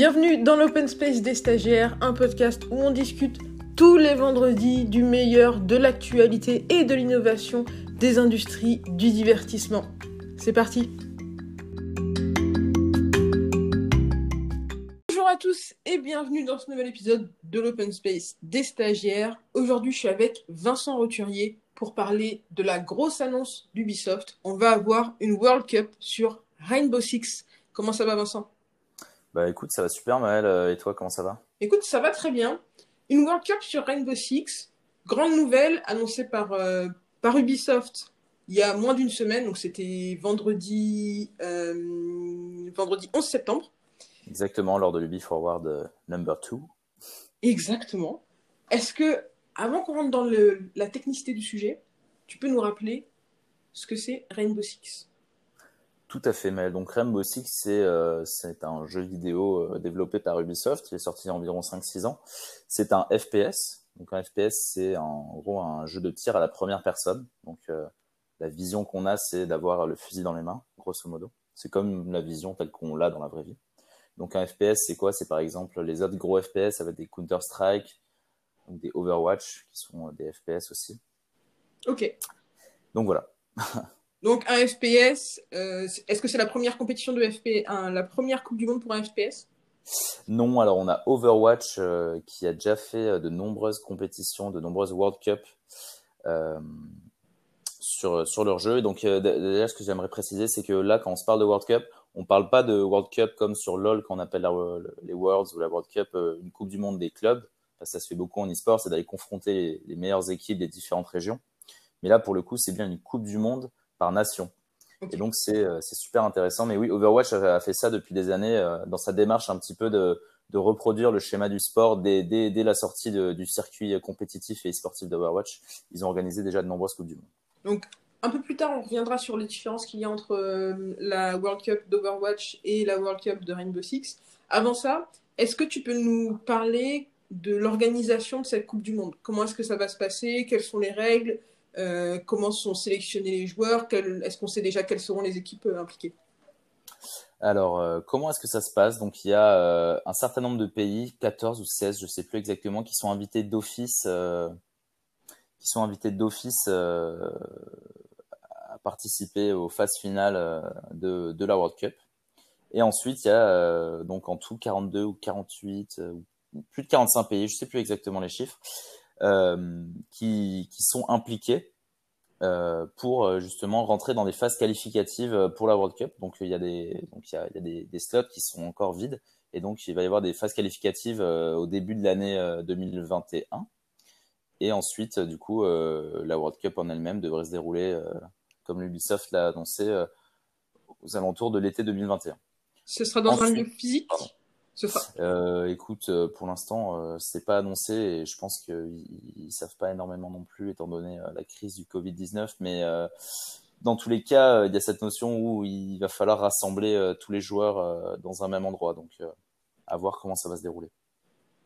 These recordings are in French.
Bienvenue dans l'Open Space des stagiaires, un podcast où on discute tous les vendredis du meilleur de l'actualité et de l'innovation des industries du divertissement. C'est parti Bonjour à tous et bienvenue dans ce nouvel épisode de l'Open Space des stagiaires. Aujourd'hui je suis avec Vincent Roturier pour parler de la grosse annonce d'Ubisoft. On va avoir une World Cup sur Rainbow Six. Comment ça va Vincent? Bah écoute, ça va super Maël. Euh, et toi, comment ça va? Écoute, ça va très bien. Une World Cup sur Rainbow Six. Grande nouvelle annoncée par, euh, par Ubisoft il y a moins d'une semaine. Donc c'était vendredi, euh, vendredi 11 septembre. Exactement, lors de l'Ubi Forward euh, number 2. Exactement. Est-ce que, avant qu'on rentre dans le, la technicité du sujet, tu peux nous rappeler ce que c'est Rainbow Six? Tout à fait, Maël. Donc Rainbow Six, c'est euh, c'est un jeu vidéo euh, développé par Ubisoft. Il est sorti il y a environ 5-6 ans. C'est un FPS. Donc un FPS, c'est en gros un jeu de tir à la première personne. Donc euh, la vision qu'on a, c'est d'avoir le fusil dans les mains, grosso modo. C'est comme la vision telle qu'on l'a dans la vraie vie. Donc un FPS, c'est quoi? C'est par exemple les autres gros FPS, ça va être des Counter-Strike, des Overwatch, qui sont des FPS aussi. Ok. Donc voilà. Donc un FPS, euh, est-ce que c'est la première compétition de FPS, la première Coupe du Monde pour un FPS Non, alors on a Overwatch euh, qui a déjà fait euh, de nombreuses compétitions, de nombreuses World Cup sur, leur jeu. Et donc d- d'ailleurs, ce que j'aimerais préciser, c'est que là, quand on se parle de World Cup, on parle pas de World Cup comme sur LoL qu'on appelle les Worlds ou la World Cup, une Coupe du Monde des clubs. Parce que ça se fait beaucoup en e-sport, c'est d'aller confronter les meilleures équipes des différentes régions. Mais là, pour le coup, c'est bien une Coupe du Monde par nation. Et donc c'est euh, c'est super intéressant. Mais oui, Overwatch a, fait ça depuis des années euh, dans sa démarche un petit peu de, de reproduire le schéma du sport dès, dès, dès la sortie de- du circuit compétitif et sportif d'Overwatch. Ils ont organisé déjà de nombreuses coupes du monde. Donc un peu plus tard, on reviendra sur les différences qu'il y a entre euh, la World Cup d'Overwatch et la World Cup de Rainbow Six. Avant ça, est-ce que tu peux nous parler de l'organisation de cette Coupe du Monde? Comment est-ce que ça va se passer? Quelles sont les règles? Euh, Comment sont sélectionnés les joueurs? Est-ce qu'on sait déjà quelles seront les équipes euh, impliquées? Alors, euh, comment est-ce que ça se passe? Donc, il y a un certain nombre de pays, 14 ou 16, je sais plus exactement, qui sont invités d'office, qui sont invités d'office à participer aux phases finales de, la World Cup. Et ensuite, il y a donc en tout 42 ou 48, euh, ou plus de 45 pays, je sais plus exactement les chiffres, qui, qui sont impliqués euh, pour euh, justement rentrer dans des phases qualificatives euh, pour la World Cup. Donc il y a des donc il y a, il y a des, des slots qui sont encore vides et donc il va y avoir des phases qualificatives euh, au début de l'année euh, 2021 et ensuite euh, du coup euh, la World Cup en elle-même devrait se dérouler euh, comme l'Ubisoft l'a annoncé euh, aux alentours de l'été 2021. Ce sera dans un Ensuite- lieu physique? Pardon. Euh, écoute, euh, pour l'instant, euh, c'est pas annoncé et je pense qu'ils ils savent pas énormément non plus, étant donné la crise du Covid-19. Mais dans tous les cas, il y a cette notion où il va falloir rassembler tous les joueurs dans un même endroit. Donc, à voir comment ça va se dérouler.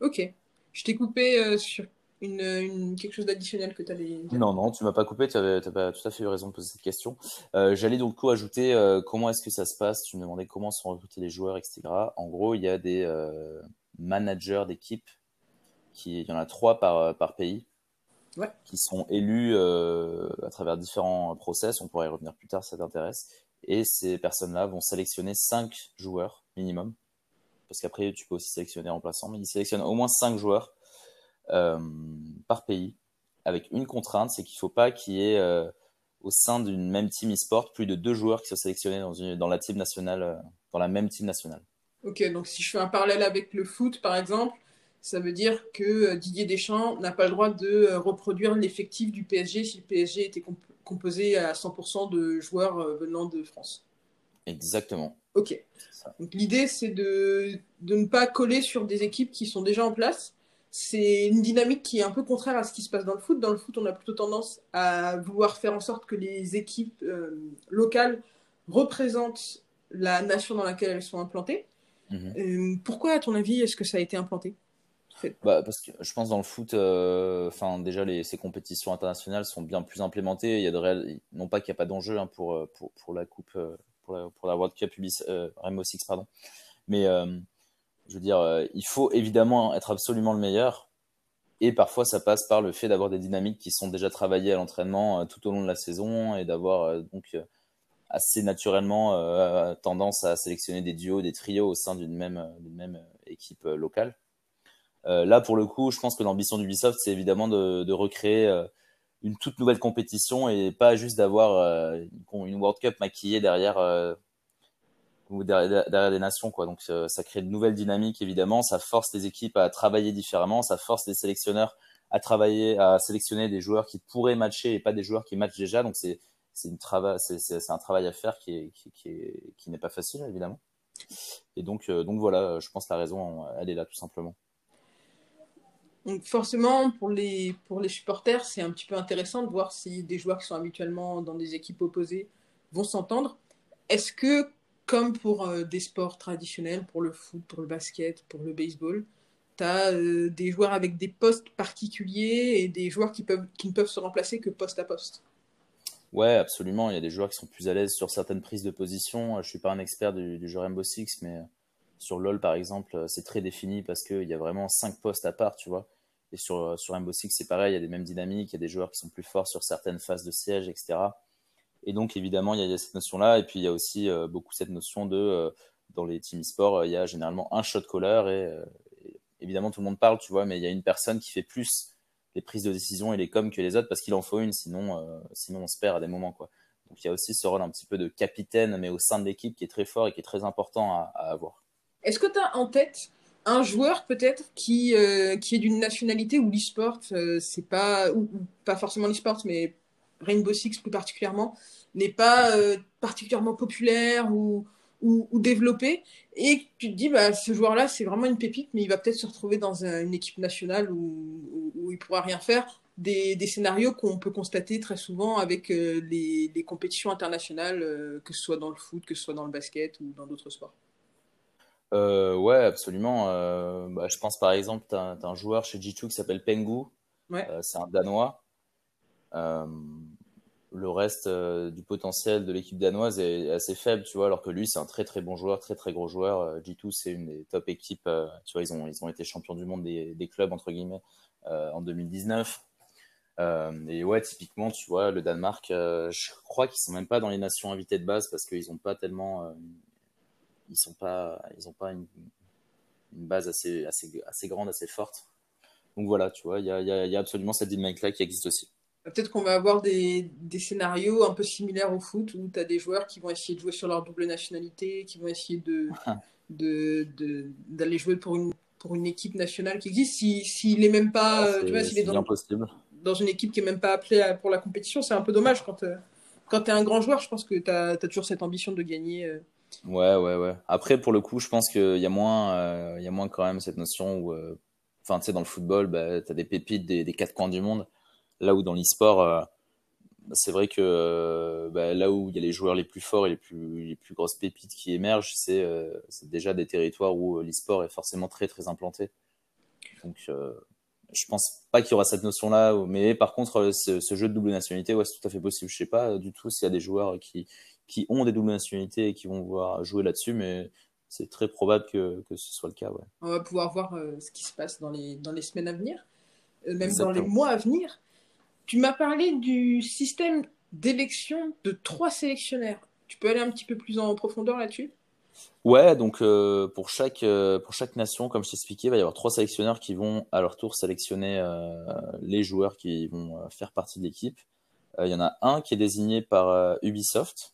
Ok. Je t'ai coupé sur une, une- quelque chose d'additionnel que tu allais dire? Non, non, tu m'as pas coupé, tu as tout à fait eu raison de poser cette question. Euh, J'allais donc coup ajouter euh, comment est-ce que ça se passe? Tu me demandais comment sont recrutés les joueurs, etc. En gros, il y a des euh, managers d'équipe, qui, il y en a trois par, par pays, Ouais. qui sont élus à travers différents process. On pourra y revenir plus tard si ça t'intéresse. Et ces personnes-là vont sélectionner cinq joueurs minimum, parce qu'après tu peux aussi sélectionner remplaçants, mais ils sélectionnent au moins cinq joueurs par pays avec une contrainte, c'est qu'il ne faut pas qu'il y ait euh, au sein d'une même team e-sport plus de deux joueurs qui soient sélectionnés dans, une, dans la team nationale, euh, dans la même team nationale. Ok, donc si je fais un parallèle avec le foot, par exemple, ça veut dire que euh, Didier Deschamps n'a pas le droit de euh, reproduire l'effectif du PSG si le PSG était comp- composé à 100% de joueurs euh, venant de France. Exactement. Ok. Donc l'idée, c'est de, de ne pas coller sur des équipes qui sont déjà en place. C'est une dynamique qui est un peu contraire à ce qui se passe dans le foot. Dans le foot, on a plutôt tendance à vouloir faire en sorte que les équipes euh, locales représentent la nation dans laquelle elles sont implantées. Mhm. Euh, pourquoi, à ton avis, est-ce que ça a été implanté Bah, parce que je pense dans le foot, euh, enfin déjà les, ces compétitions internationales sont bien plus implémentées. Il y a de réels, non pas qu'il n'y a pas d'enjeu hein, pour, pour pour la coupe, pour la, pour la World Cup Ubis, euh, Rainbow Six pardon, mais je veux dire, il faut évidemment être absolument le meilleur. Et parfois, ça passe par le fait d'avoir des dynamiques qui sont déjà travaillées à l'entraînement tout au long de la saison et d'avoir donc assez naturellement tendance à sélectionner des duos, des trios au sein d'une même, même équipe locale. là, pour le coup, je pense que l'ambition d'Ubisoft, c'est évidemment de, de recréer une toute nouvelle compétition et pas juste d'avoir euh, une World Cup maquillée derrière euh, ou derrière, des nations quoi. Donc euh, ça crée de nouvelles dynamiques évidemment, ça force les équipes à travailler différemment, ça force les sélectionneurs à travailler à sélectionner des joueurs qui pourraient matcher et pas des joueurs qui matchent déjà. Donc c'est c'est un travail à faire qui est qui, qui n'est pas facile évidemment. Et donc donc voilà, je pense que la raison elle est là tout simplement. Donc forcément, pour les, pour les supporters, c'est un petit peu intéressant de voir si des joueurs qui sont habituellement dans des équipes opposées vont s'entendre. Est-ce que, comme pour euh, des sports traditionnels, pour le foot, pour le basket, pour le baseball, tu as euh, des joueurs avec des postes particuliers et des joueurs qui, peuvent, ne peuvent se remplacer que poste à poste Ouais, absolument. Il y a des joueurs qui sont plus à l'aise sur certaines prises de position. Je suis pas un expert du, du jeu Rainbow Six, mais sur LoL, par exemple, c'est très défini parce qu'il y a vraiment cinq postes à part, tu vois. Et sur, sur Rainbow Six, c'est pareil, il y a des mêmes dynamiques, il y a des joueurs qui sont plus forts sur certaines phases de siège, etc. Et donc, évidemment, il y a, cette notion-là. Et puis, il y a aussi euh, beaucoup cette notion de, euh, dans les team e-sport, euh, il y a généralement un shot caller. Et, évidemment, tout le monde parle, tu vois, mais il y a une personne qui fait plus les prises de décision et les coms que les autres parce qu'il en faut une, sinon, sinon on se perd à des moments, quoi. Donc, il y a aussi ce rôle un petit peu de capitaine, mais au sein de l'équipe qui est très fort et qui est très important à, avoir. Est-ce que tu as en tête un joueur peut-être qui, qui est d'une nationalité où l'e-sport, euh, c'est pas, pas forcément l'e-sport, mais Rainbow Six plus particulièrement, n'est pas euh, particulièrement populaire ou, ou, développé, et tu te dis, bah, ce joueur-là, c'est vraiment une pépite, mais il va peut-être se retrouver dans une équipe nationale où, où, il pourra rien faire. Des, des scénarios qu'on peut constater très souvent avec les, les, compétitions internationales, que ce soit dans le foot, que ce soit dans le basket ou dans d'autres sports. Euh, ouais, absolument. Euh, bah, je pense par exemple, tu as, un joueur chez G2 qui s'appelle Pengu. Ouais. Euh, c'est un Danois. Euh, le reste euh, du potentiel de l'équipe danoise est assez faible, tu vois, alors que lui, c'est un très très bon joueur, très très gros joueur. Euh, G2, c'est une des top équipes. tu vois, ils ont, ils ont été champions du monde des, des clubs, entre guillemets, en 2019. et ouais, typiquement, tu vois, le Danemark, je crois qu'ils sont même pas dans les nations invitées de base parce qu'ils ont pas tellement ils sont pas, ils ont pas une, base assez, assez, assez grande, assez forte. Donc voilà, tu vois, il y a, y, y a, absolument cette dynamique-là qui existe aussi. Peut-être qu'on va avoir des, des, scénarios un peu similaires au foot où tu as des joueurs qui vont essayer de jouer sur leur double nationalité, qui vont essayer de, de, d'aller jouer pour une, pour une équipe nationale qui existe. S'il si, n'est même pas, ah, tu vois, s'il est, dans, dans, une équipe qui est même pas appelée pour la compétition, c'est un peu dommage quand, euh, quand tu es un grand joueur. Je pense que tu as, as, toujours cette ambition de gagner. Euh, Ouais, ouais, ouais. Après, pour le coup, je pense qu'il y a moins, euh, y a moins quand même cette notion où, euh, enfin, tu sais, dans le football, bah, tu as des pépites des, des, quatre coins du monde. Là où dans l'e-sport, euh, c'est vrai que euh, bah, là où il y a les joueurs les plus forts et les plus, les plus grosses pépites qui émergent, c'est euh, déjà des territoires où l'e-sport est forcément très, très implanté. Donc, je pense pas qu'il y aura cette notion-là, mais par contre, ce, ce, jeu de double nationalité, ouais, c'est tout à fait possible. Je sais pas du tout s'il y a des joueurs qui, qui ont des doubles nationalités et qui vont pouvoir jouer là-dessus, mais c'est très probable que, que, ce soit le cas. Ouais. On va pouvoir voir euh, ce qui se passe dans les, dans les semaines à venir, euh, même Exactement. dans les mois à venir. Tu m'as parlé du système d'élection de trois sélectionnaires. Tu peux aller un petit peu plus en profondeur là-dessus? Ouais, donc euh, pour, chaque, euh, pour chaque nation, comme je t'expliquais, il va y avoir trois sélectionneurs qui vont à leur tour sélectionner euh, les joueurs qui vont faire partie de l'équipe. Il y en a un qui est désigné par Ubisoft,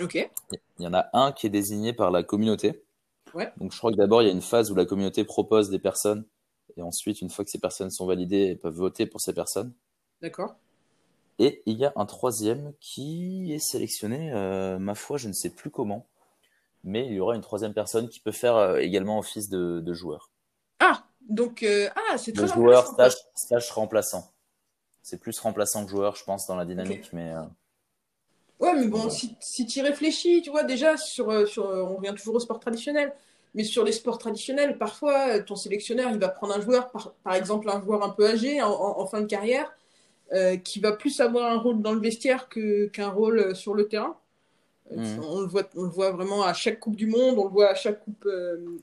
Ok. Il y en a un qui est désigné par la communauté. Ouais. Donc je crois que d'abord il y a une phase où la communauté propose des personnes et ensuite une fois que ces personnes sont validées, elles peuvent voter pour ces personnes. D'accord. Et il y a un troisième qui est sélectionné, euh, ma foi, je ne sais plus comment, mais il y aura une troisième personne qui peut faire euh, également office de, de, joueur. Ah, donc euh, ah, c'est très Le joueur stage, stage remplaçant. C'est plus remplaçant que joueur, je pense, dans la dynamique, okay. mais. Ouais, mais bon, si, si tu y réfléchis, tu vois, déjà, sur, sur, on revient toujours au sport traditionnel, mais sur les sports traditionnels, parfois, ton sélectionneur, il va prendre un joueur, par, par exemple, un joueur un peu âgé, en, en, en fin de carrière, euh, qui va plus avoir un rôle dans le vestiaire qu'un rôle sur le terrain. Mmh. On, le voit, on le voit vraiment à chaque Coupe du Monde, on le voit à chaque Coupe, euh,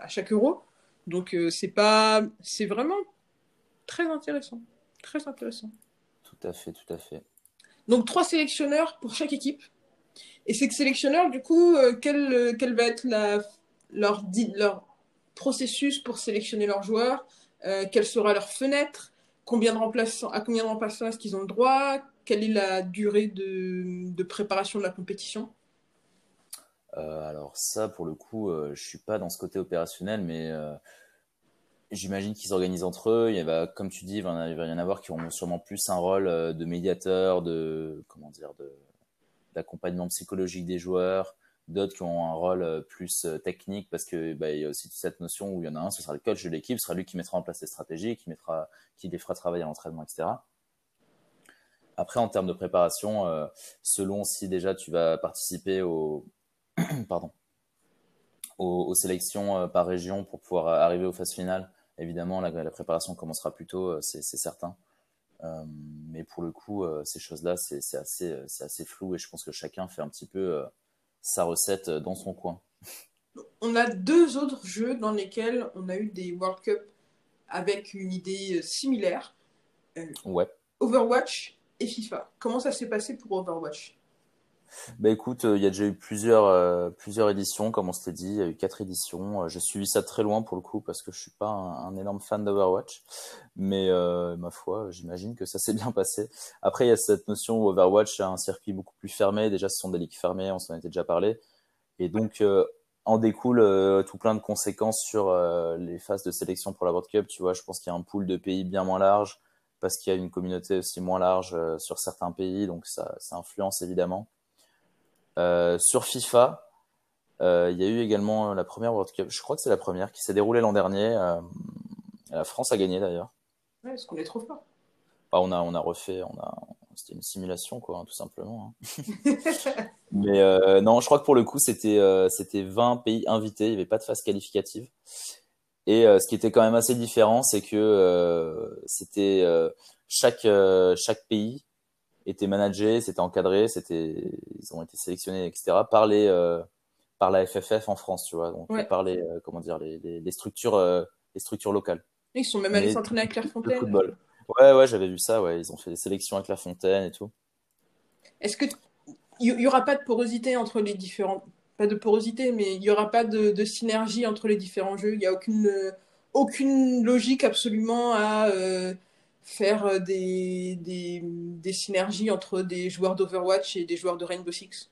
à chaque euro. Donc c'est pas, c'est vraiment très intéressant, très intéressant. Tout à fait, tout à fait. Donc trois sélectionneurs pour chaque équipe. Et ces sélectionneurs, du coup, quel, quel va être la, leur, leur processus pour sélectionner leurs joueurs? Quelle sera leur fenêtre? Combien de remplaçants, À combien de remplaçants est-ce qu'ils ont le droit? Quelle est la durée de, préparation de la compétition? Euh, alors ça, pour le coup, euh, je suis pas dans ce côté opérationnel, mais euh, j'imagine qu'ils organisent entre eux. Va, comme tu dis, il va, y en avoir qui auront sûrement plus un rôle de médiateur, de comment dire, d'accompagnement psychologique des joueurs. D'autres qui ont un rôle plus technique parce que bah, y a aussi cette notion où il y en a un, ce sera le coach de l'équipe, ce sera lui qui mettra en place les stratégies, qui mettra, qui les fera travailler à l'entraînement, etc. Après, en termes de préparation, selon si déjà tu vas participer pardon, aux, sélections euh, par région pour pouvoir arriver aux phases finales. Évidemment, la, préparation commencera plus tôt, euh, c'est certain. Euh, mais pour le coup, ces choses-là, c'est assez, assez flou et je pense que chacun fait un petit peu sa recette dans son coin. On a deux autres jeux dans lesquels on a eu des World Cup avec une idée similaire. ouais. Overwatch et FIFA. Comment ça s'est passé pour Overwatch? Bah écoute, euh, il y a déjà eu plusieurs euh, plusieurs éditions, comme on s'était dit, il y a eu quatre éditions. Euh, j'ai suivi ça très loin pour le coup parce que je suis pas un, énorme fan d'Overwatch, mais ma foi, j'imagine que ça s'est bien passé. Après, il y a cette notion où Overwatch a un circuit beaucoup plus fermé. Déjà, ce sont des ligues fermées, on s'en était déjà parlé, et donc en découle tout plein de conséquences sur les phases de sélection pour la World Cup. Tu vois, je pense qu'il y a un pool de pays bien moins large parce qu'il y a une communauté aussi moins large sur certains pays, donc ça, ça influence évidemment. Euh, sur FIFA, euh, il y a eu également la première World Cup, je crois que c'est la première, qui s'est déroulée l'an dernier. Euh, la France a gagné d'ailleurs. Ouais, parce qu'on est trop fort. Bah, on, a, on a refait, on a, c'était une simulation, quoi, hein, tout simplement. Hein. Mais non, je crois que pour le coup, c'était c'était 20 pays invités, il n'y avait pas de phase qualificative. Et ce qui était quand même assez différent, c'est que c'était chaque chaque pays était managé, c'était encadré, c'était, ils ont été sélectionnés, etc. par les, euh, par la FFF en France, tu vois, donc par les, euh, comment dire, les, les, structures, euh, les structures locales. Ils sont même allés s'entraîner à Clairefontaine. football. Ouais, ouais, j'avais vu ça, ouais, ils ont fait des sélections à Clairefontaine et tout. Est-ce que il y, aura pas de porosité entre les différents, pas de porosité, mais il y aura pas de, de synergie entre les différents jeux? Il y a aucune, aucune logique absolument à faire euh, des, des, des, synergies entre des joueurs d'Overwatch et des joueurs de Rainbow Six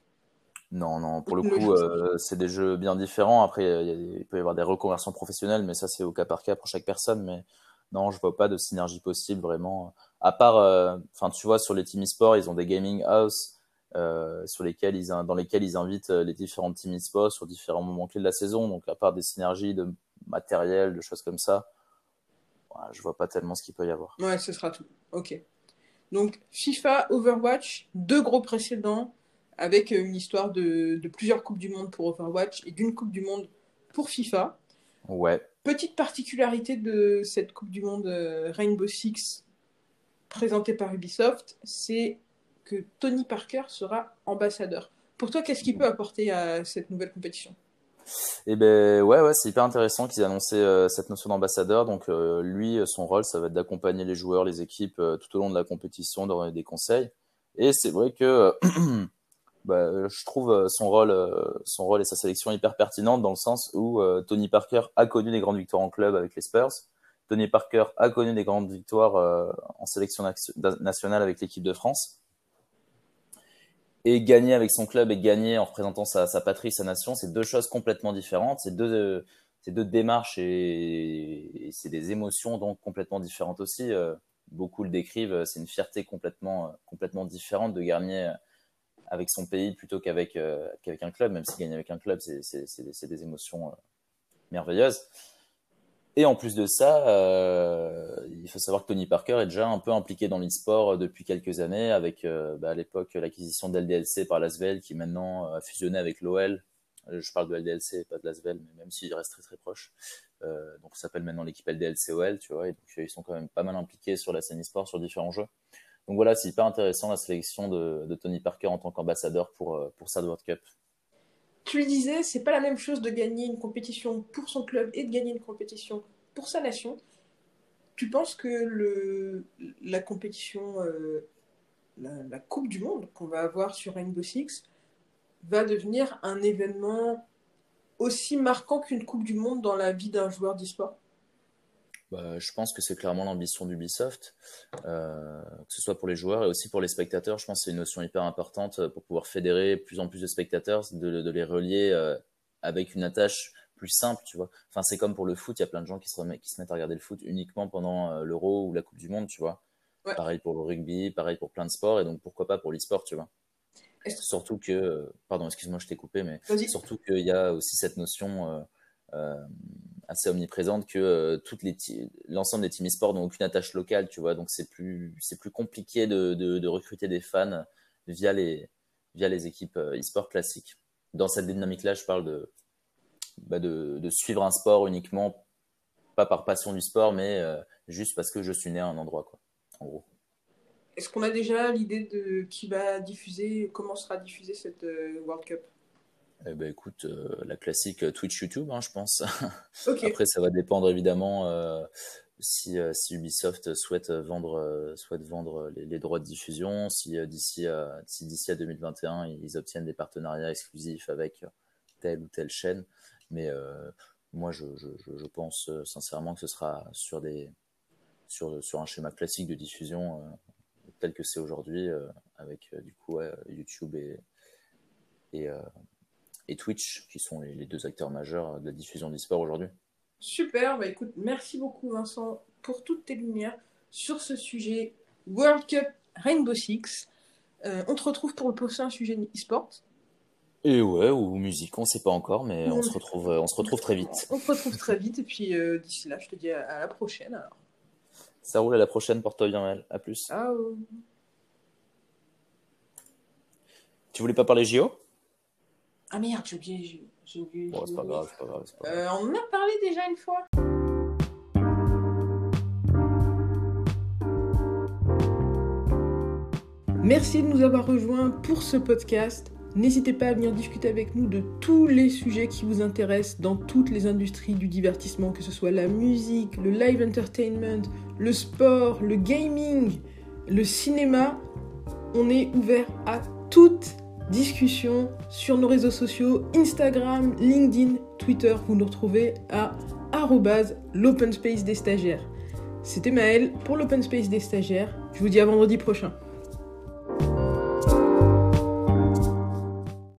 Non, non, pour le coup, euh, c'est des jeux bien différents. Après, il, peut y avoir des reconversions professionnelles, mais ça, c'est au cas par cas pour chaque personne. Mais non, je vois pas de synergie possible vraiment. À part, euh, enfin, tu vois, sur les team e-sport, ils ont des gaming house sur lesquels ils, dans lesquels ils invitent les différents team e-sport sur différents moments clés de la saison. Donc, à part des synergies de matériel, de choses comme ça, je vois pas tellement ce qu'il peut y avoir. Ouais, ce sera tout. Ok. Donc FIFA, Overwatch, deux gros précédents avec une histoire de, plusieurs Coupes du Monde pour Overwatch et d'une Coupe du Monde pour FIFA. Ouais. Petite particularité de cette Coupe du Monde euh, Rainbow Six présentée par Ubisoft, c'est que Tony Parker sera ambassadeur. Pour toi, qu'est-ce qu'il peut apporter à cette nouvelle compétition? Et ben ouais, ouais, c'est hyper intéressant qu'ils aient annoncé euh, cette notion d'ambassadeur. Donc euh, lui, son rôle, ça va être d'accompagner les joueurs, les équipes euh, tout au long de la compétition, de donner des conseils. Et c'est vrai que bah, je trouve son rôle, son rôle et sa sélection hyper pertinente dans le sens où Tony Parker a connu des grandes victoires en club avec les Spurs. Tony Parker a connu des grandes victoires en sélection nationale avec l'équipe de France et gagner avec son club et gagner en représentant sa, sa patrie, sa nation, c'est deux choses complètement différentes. C'est deux, c'est deux démarches et, c'est des émotions donc complètement différentes aussi. Euh, beaucoup le décrivent, c'est une fierté complètement, complètement différente de gagner avec son pays plutôt qu'avec euh, qu'avec un club. Même si gagner avec un club, c'est, des émotions euh, merveilleuses. Et en plus de ça, euh, il faut savoir que Tony Parker est déjà un peu impliqué dans l'e-sport depuis quelques années, avec euh, bah, à l'époque l'acquisition d'LDLC par l'Asvel, qui maintenant euh, a fusionné avec l'OL. Je parle de LDLC, pas de l'Asvel, mais même s'il reste très très proche. Euh, donc ça s'appelle maintenant l'équipe LDLC-OL, tu vois, et donc ils sont quand même pas mal impliqués sur la scène e-sport, sur différents jeux. Donc voilà, c'est hyper intéressant la sélection de, de Tony Parker en tant qu'ambassadeur pour, pour Sad World Cup tu le disais, c'est pas la même chose de gagner une compétition pour son club et de gagner une compétition pour sa nation. Tu penses que la compétition, euh, la, Coupe du Monde qu'on va avoir sur Rainbow Six va devenir un événement aussi marquant qu'une Coupe du Monde dans la vie d'un joueur d'e-sport? Bah, je pense que c'est clairement l'ambition d'Ubisoft, euh, que ce soit pour les joueurs et aussi pour les spectateurs. Je pense que c'est une notion hyper importante pour pouvoir fédérer plus en plus de spectateurs, de, de les relier euh, avec une attache plus simple, tu vois. Enfin, c'est comme pour le foot, il y a plein de gens qui se, remettent, qui se mettent à regarder le foot uniquement pendant euh, l'Euro ou la Coupe du Monde, tu vois. Pareil pour le rugby, pareil pour plein de sports, et donc pourquoi pas pour l'e-sport, tu vois. Surtout que, pardon, excuse-moi, je t'ai coupé, mais surtout qu'il y a aussi cette notion euh, assez omniprésente que euh, l'ensemble des teams e-sport n'ont aucune attache locale, tu vois. Donc c'est plus c'est plus compliqué de, recruter des fans via les via les équipes euh, e-sport classiques. Dans cette dynamique-là, je parle de, bah de, suivre un sport uniquement pas par passion du sport, mais juste parce que je suis né à un endroit. Est-ce qu'on a déjà l'idée de qui va diffuser, comment sera diffusée cette World Cup? Eh ben, écoute, euh, la classique euh, Twitch YouTube, hein, je pense. Après, ça va dépendre évidemment euh, si, si, Ubisoft souhaite vendre, souhaite vendre les, droits de diffusion, si d'ici à, si d'ici à 2021 ils obtiennent des partenariats exclusifs avec telle ou telle chaîne. Mais moi, je, je, je, pense sincèrement que ce sera sur des sur, sur un schéma classique de diffusion tel que c'est aujourd'hui, avec du coup YouTube et, et, et Twitch, qui sont les, deux acteurs majeurs de la diffusion d'e-sport aujourd'hui. Super, bah écoute, merci beaucoup Vincent pour toutes tes lumières sur ce sujet World Cup Rainbow Six. Euh, on te retrouve pour le prochain sujet e-sport. Et ouais, ou musique, on ne sait pas encore, mais on se retrouve, on se retrouve très vite. On se retrouve très vite, et puis euh, d'ici là, je te dis à, la prochaine. Alors. Ça roule à la prochaine, porte-toi bien, elle. À plus. Ciao. Tu voulais pas parler JO ah merde, j'ai oublié. J'ai oublié. c'est pas grave, c'est pas grave. Euh, on en a parlé déjà une fois. Merci de nous avoir rejoints pour ce podcast. N'hésitez pas à venir discuter avec nous de tous les sujets qui vous intéressent dans toutes les industries du divertissement, que ce soit la musique, le live entertainment, le sport, le gaming, le cinéma. On est ouvert à toutes discussion sur nos réseaux sociaux, Instagram, LinkedIn, Twitter. Vous nous retrouvez à l'open space des stagiaires. C'était Maël pour l'open space des stagiaires. Je vous dis à vendredi prochain.